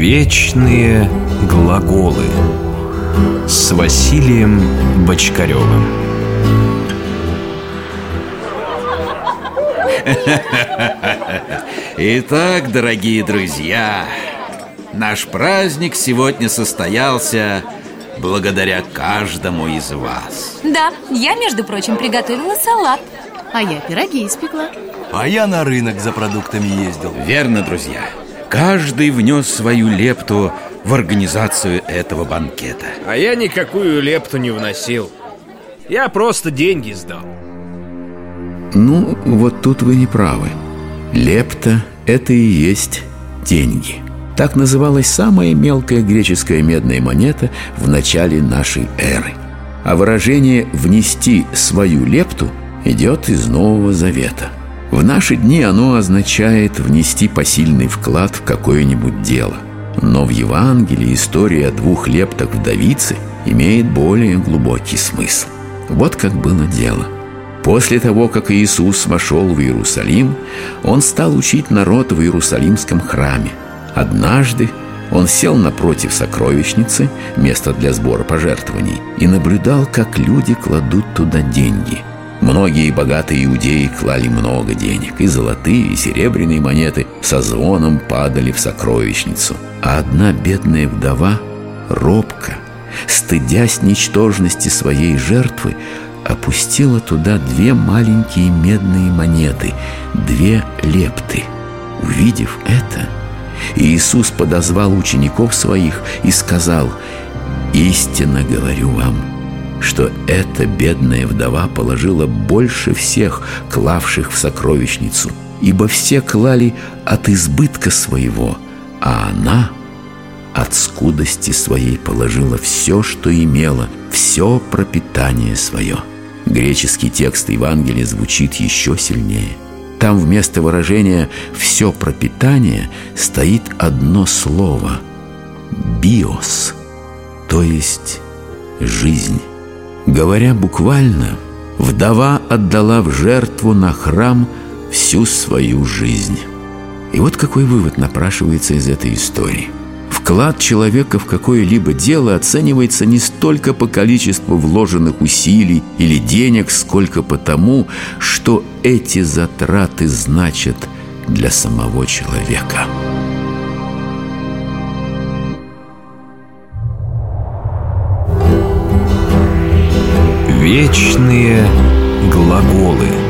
Вечные глаголы с Василием Бочкаревым. Итак, дорогие друзья, наш праздник сегодня состоялся благодаря каждому из вас. Да, я, между прочим, приготовила салат. А я пироги испекла. А я на рынок за продуктами ездил. Верно, друзья. Каждый внес свою лепту в организацию этого банкета. А я никакую лепту не вносил. Я просто деньги сдал. Ну, вот тут вы не правы. Лепта – это и есть деньги. Так называлась самая мелкая греческая медная монета в начале нашей эры. А выражение «внести свою лепту» идет из Нового Завета. В наши дни оно означает внести посильный вклад в какое-нибудь дело. Но в Евангелии история о двух лептах вдовицы имеет более глубокий смысл. Вот как было дело – После того, как Иисус вошел в Иерусалим, Он стал учить народ в Иерусалимском храме. Однажды он сел напротив сокровищницы, места для сбора пожертвований, и наблюдал, как люди кладут туда деньги. Многие богатые иудеи клали много денег, и золотые, и серебряные монеты со звоном падали в сокровищницу. А одна бедная вдова, робко, стыдясь ничтожности своей жертвы, опустила туда две маленькие медные монеты, две лепты. Увидев это, Иисус подозвал учеников своих и сказал, «Истинно говорю вам, что эта бедная вдова положила больше всех, клавших в сокровищницу, ибо все клали от избытка своего, а она от скудости своей положила все, что имела, все пропитание свое». Греческий текст Евангелия звучит еще сильнее. Там вместо выражения «все пропитание» стоит одно слово «биос», то есть «жизнь». Говоря буквально, вдова отдала в жертву на храм всю свою жизнь. И вот какой вывод напрашивается из этой истории – Вклад человека в какое-либо дело оценивается не столько по количеству вложенных усилий или денег, сколько по тому, что эти затраты значат для самого человека. Вечные глаголы –